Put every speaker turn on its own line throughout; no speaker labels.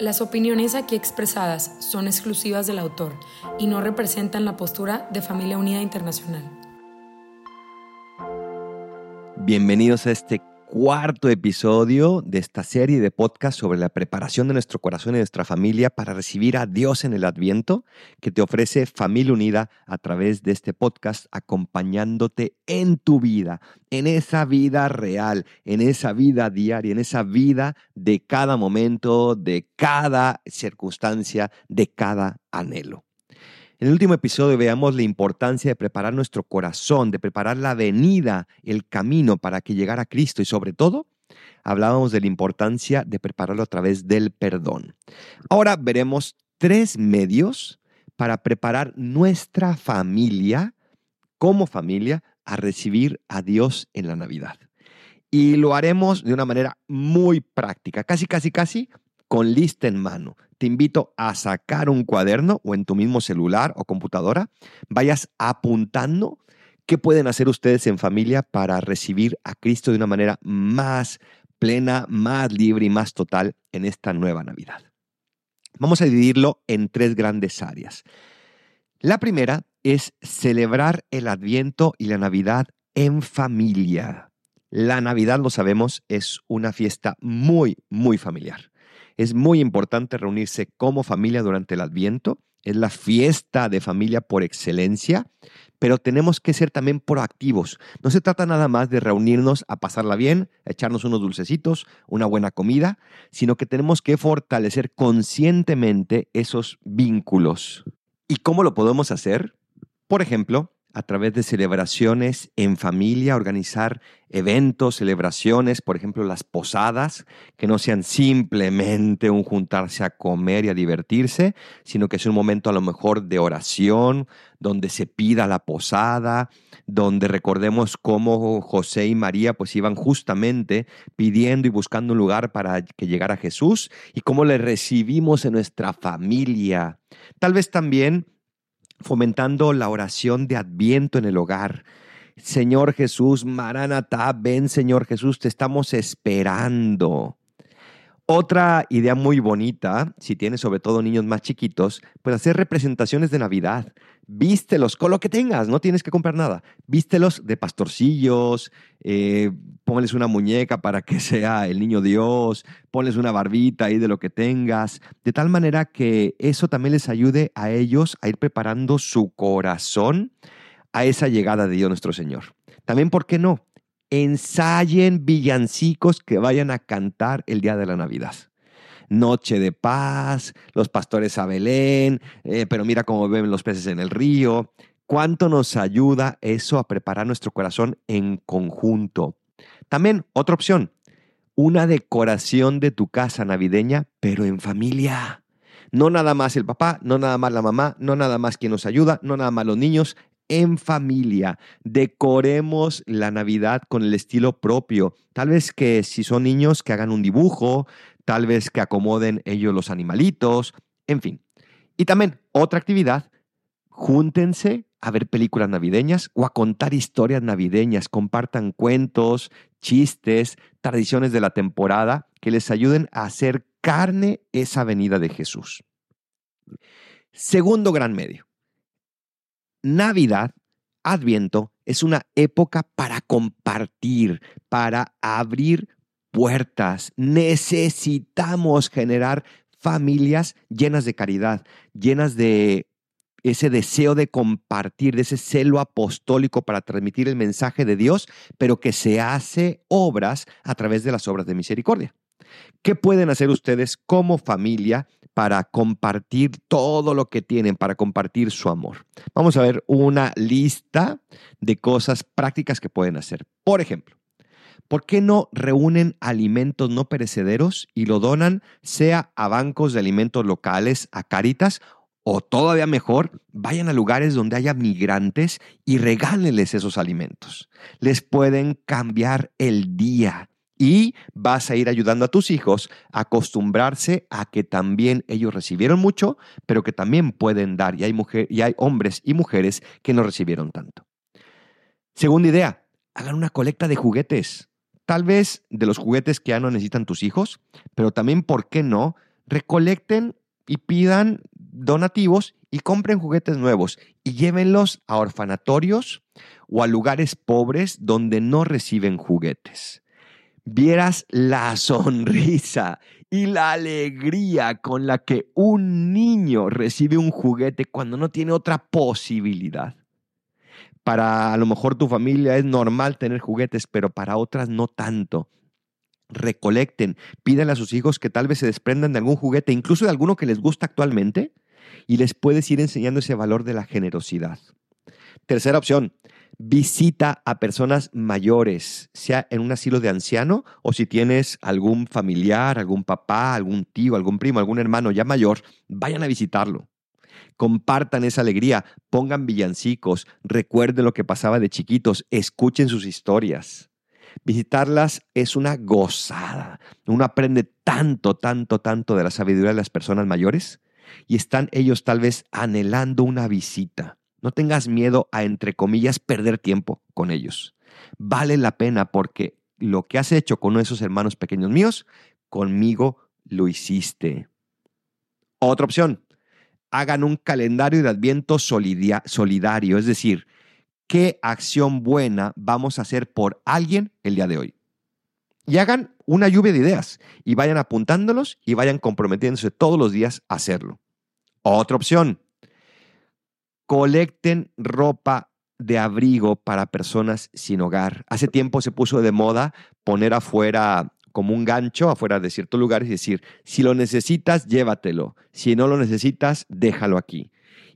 Las opiniones aquí expresadas son exclusivas del autor y no representan la postura de Familia Unida Internacional.
Bienvenidos a este cuarto episodio de esta serie de podcast sobre la preparación de nuestro corazón y nuestra familia para recibir a Dios en el Adviento, que te ofrece Familia Unida a través de este podcast, acompañándote en tu vida, en esa vida real, en esa vida diaria, en esa vida de cada momento, de cada circunstancia, de cada anhelo. En el último episodio veamos la importancia de preparar nuestro corazón, de preparar la venida, el camino para que llegara Cristo y sobre todo hablábamos de la importancia de prepararlo a través del perdón. Ahora veremos tres medios para preparar nuestra familia como familia a recibir a Dios en la Navidad. Y lo haremos de una manera muy práctica, casi, casi, casi con lista en mano. Te invito a sacar un cuaderno o en tu mismo celular o computadora, vayas apuntando qué pueden hacer ustedes en familia para recibir a Cristo de una manera más plena, más libre y más total en esta nueva Navidad. Vamos a dividirlo en tres grandes áreas. La primera es celebrar el Adviento y la Navidad en familia. La Navidad, lo sabemos, es una fiesta muy, muy familiar. Es muy importante reunirse como familia durante el Adviento. Es la fiesta de familia por excelencia, pero tenemos que ser también proactivos. No se trata nada más de reunirnos a pasarla bien, a echarnos unos dulcecitos, una buena comida, sino que tenemos que fortalecer conscientemente esos vínculos. ¿Y cómo lo podemos hacer? Por ejemplo, a través de celebraciones en familia, organizar eventos, celebraciones, por ejemplo, las posadas, que no sean simplemente un juntarse a comer y a divertirse, sino que sea un momento a lo mejor de oración, donde se pida la posada, donde recordemos cómo José y María pues iban justamente pidiendo y buscando un lugar para que llegara Jesús y cómo le recibimos en nuestra familia. Tal vez también fomentando la oración de adviento en el hogar. Señor Jesús, Maranatá, ven Señor Jesús, te estamos esperando. Otra idea muy bonita, si tienes sobre todo niños más chiquitos, pues hacer representaciones de Navidad. Vístelos con lo que tengas, no tienes que comprar nada. Vístelos de pastorcillos, eh, ponles una muñeca para que sea el niño Dios, ponles una barbita ahí de lo que tengas, de tal manera que eso también les ayude a ellos a ir preparando su corazón a esa llegada de Dios nuestro Señor. También, ¿por qué no? Ensayen villancicos que vayan a cantar el día de la Navidad. Noche de paz, los pastores a Belén, eh, pero mira cómo beben los peces en el río. ¿Cuánto nos ayuda eso a preparar nuestro corazón en conjunto? También otra opción, una decoración de tu casa navideña, pero en familia. No nada más el papá, no nada más la mamá, no nada más quien nos ayuda, no nada más los niños, en familia. Decoremos la Navidad con el estilo propio. Tal vez que si son niños que hagan un dibujo, tal vez que acomoden ellos los animalitos, en fin. Y también otra actividad, júntense a ver películas navideñas o a contar historias navideñas, compartan cuentos, chistes, tradiciones de la temporada que les ayuden a hacer carne esa venida de Jesús. Segundo gran medio, Navidad, Adviento, es una época para compartir, para abrir puertas. Necesitamos generar familias llenas de caridad, llenas de ese deseo de compartir, de ese celo apostólico para transmitir el mensaje de Dios, pero que se hace obras a través de las obras de misericordia. ¿Qué pueden hacer ustedes como familia para compartir todo lo que tienen, para compartir su amor. Vamos a ver una lista de cosas prácticas que pueden hacer. Por ejemplo, ¿Por qué no reúnen alimentos no perecederos y lo donan sea a bancos de alimentos locales, a Caritas, o todavía mejor, vayan a lugares donde haya migrantes y regálenles esos alimentos? Les pueden cambiar el día y vas a ir ayudando a tus hijos a acostumbrarse a que también ellos recibieron mucho, pero que también pueden dar. Y hay, y hay hombres y mujeres que no recibieron tanto. Segunda idea, hagan una colecta de juguetes. Tal vez de los juguetes que ya no necesitan tus hijos, pero también, ¿por qué no? Recolecten y pidan donativos y compren juguetes nuevos y llévenlos a orfanatorios o a lugares pobres donde no reciben juguetes vieras la sonrisa y la alegría con la que un niño recibe un juguete cuando no tiene otra posibilidad. Para a lo mejor tu familia es normal tener juguetes, pero para otras no tanto. Recolecten, pídanle a sus hijos que tal vez se desprendan de algún juguete, incluso de alguno que les gusta actualmente, y les puedes ir enseñando ese valor de la generosidad. Tercera opción, visita a personas mayores, sea en un asilo de anciano o si tienes algún familiar, algún papá, algún tío, algún primo, algún hermano ya mayor, vayan a visitarlo. Compartan esa alegría, pongan villancicos, recuerden lo que pasaba de chiquitos, escuchen sus historias. Visitarlas es una gozada. Uno aprende tanto, tanto, tanto de la sabiduría de las personas mayores y están ellos tal vez anhelando una visita. No tengas miedo a, entre comillas, perder tiempo con ellos. Vale la pena porque lo que has hecho con esos hermanos pequeños míos, conmigo lo hiciste. Otra opción, hagan un calendario de adviento solidario, es decir, qué acción buena vamos a hacer por alguien el día de hoy. Y hagan una lluvia de ideas y vayan apuntándolos y vayan comprometiéndose todos los días a hacerlo. Otra opción, colecten ropa de abrigo para personas sin hogar. Hace tiempo se puso de moda poner afuera como un gancho afuera de ciertos lugares y decir, si lo necesitas, llévatelo. Si no lo necesitas, déjalo aquí.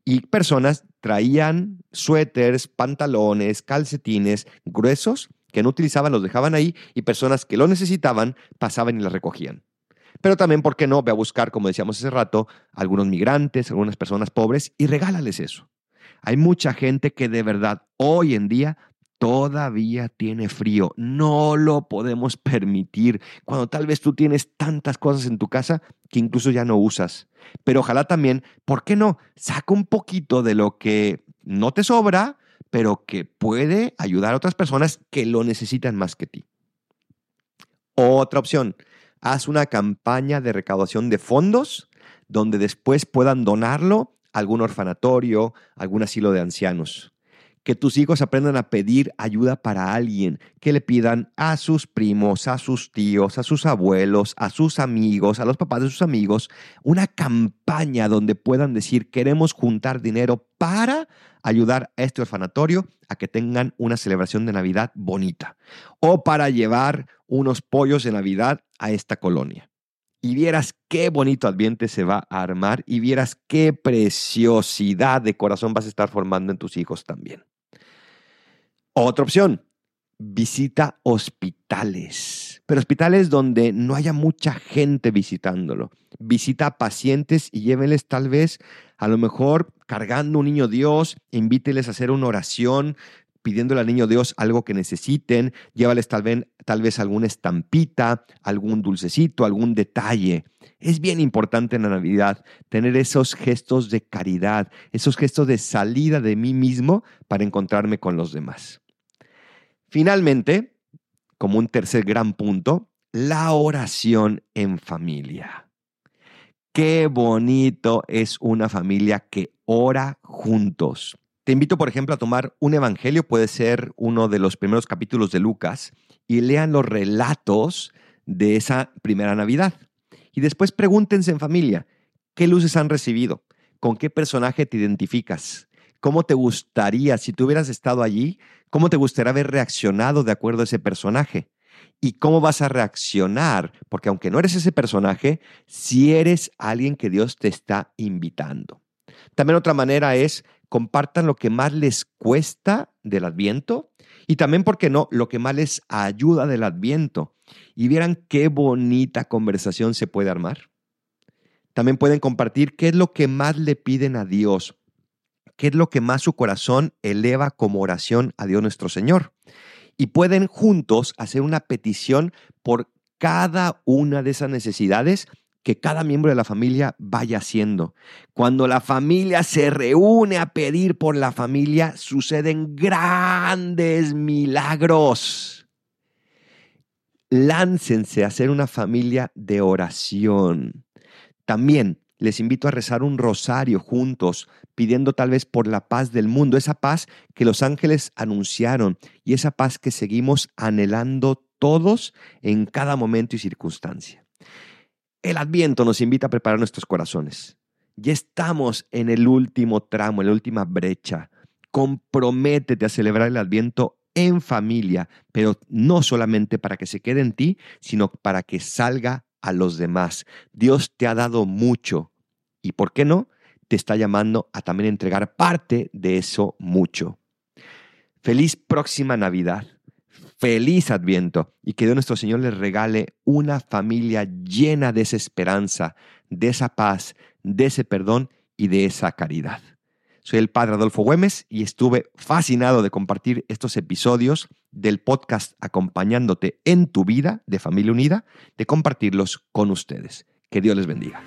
Y personas traían suéteres, pantalones, calcetines gruesos que no utilizaban, los dejaban ahí y personas que lo necesitaban pasaban y las recogían. Pero también, ¿por qué no? Ve a buscar, como decíamos hace rato, algunos migrantes, algunas personas pobres y regálales eso. Hay mucha gente que de verdad hoy en día todavía tiene frío. No lo podemos permitir cuando tal vez tú tienes tantas cosas en tu casa que incluso ya no usas. Pero ojalá también, ¿por qué no? Saca un poquito de lo que no te sobra, pero que puede ayudar a otras personas que lo necesitan más que ti. Otra opción, haz una campaña de recaudación de fondos donde después puedan donarlo algún orfanatorio, algún asilo de ancianos. Que tus hijos aprendan a pedir ayuda para alguien, que le pidan a sus primos, a sus tíos, a sus abuelos, a sus amigos, a los papás de sus amigos, una campaña donde puedan decir queremos juntar dinero para ayudar a este orfanatorio a que tengan una celebración de Navidad bonita o para llevar unos pollos de Navidad a esta colonia y vieras qué bonito ambiente se va a armar y vieras qué preciosidad de corazón vas a estar formando en tus hijos también. Otra opción, visita hospitales, pero hospitales donde no haya mucha gente visitándolo. Visita pacientes y llévenles tal vez, a lo mejor cargando un niño Dios, invíteles a hacer una oración, pidiéndole al niño Dios algo que necesiten, llévales tal vez, tal vez alguna estampita, algún dulcecito, algún detalle. Es bien importante en la Navidad tener esos gestos de caridad, esos gestos de salida de mí mismo para encontrarme con los demás. Finalmente, como un tercer gran punto, la oración en familia. Qué bonito es una familia que ora juntos. Te invito, por ejemplo, a tomar un evangelio, puede ser uno de los primeros capítulos de Lucas, y lean los relatos de esa primera Navidad. Y después pregúntense en familia, ¿qué luces han recibido? ¿Con qué personaje te identificas? ¿Cómo te gustaría, si tú hubieras estado allí, cómo te gustaría haber reaccionado de acuerdo a ese personaje? ¿Y cómo vas a reaccionar? Porque aunque no eres ese personaje, si eres alguien que Dios te está invitando. También otra manera es compartan lo que más les cuesta del adviento Y también, ¿por qué no? Lo que más les ayuda del adviento. Y vieran qué bonita conversación se puede armar. También pueden compartir qué es lo que más le piden a Dios, qué es lo que más su corazón eleva como oración a Dios nuestro Señor. Y pueden juntos hacer una petición por cada una de esas necesidades que cada miembro de la familia vaya haciendo. Cuando la familia se reúne a pedir por la familia, suceden grandes milagros. Láncense a ser una familia de oración. También les invito a rezar un rosario juntos, pidiendo tal vez por la paz del mundo, esa paz que los ángeles anunciaron y esa paz que seguimos anhelando todos en cada momento y circunstancia. El adviento nos invita a preparar nuestros corazones. Ya estamos en el último tramo, en la última brecha. Comprométete a celebrar el adviento en familia, pero no solamente para que se quede en ti, sino para que salga a los demás. Dios te ha dado mucho y, ¿por qué no? Te está llamando a también entregar parte de eso mucho. Feliz próxima Navidad. Feliz Adviento y que Dios nuestro Señor les regale una familia llena de esa esperanza, de esa paz, de ese perdón y de esa caridad. Soy el Padre Adolfo Güemes y estuve fascinado de compartir estos episodios del podcast acompañándote en tu vida de familia unida, de compartirlos con ustedes. Que Dios les bendiga.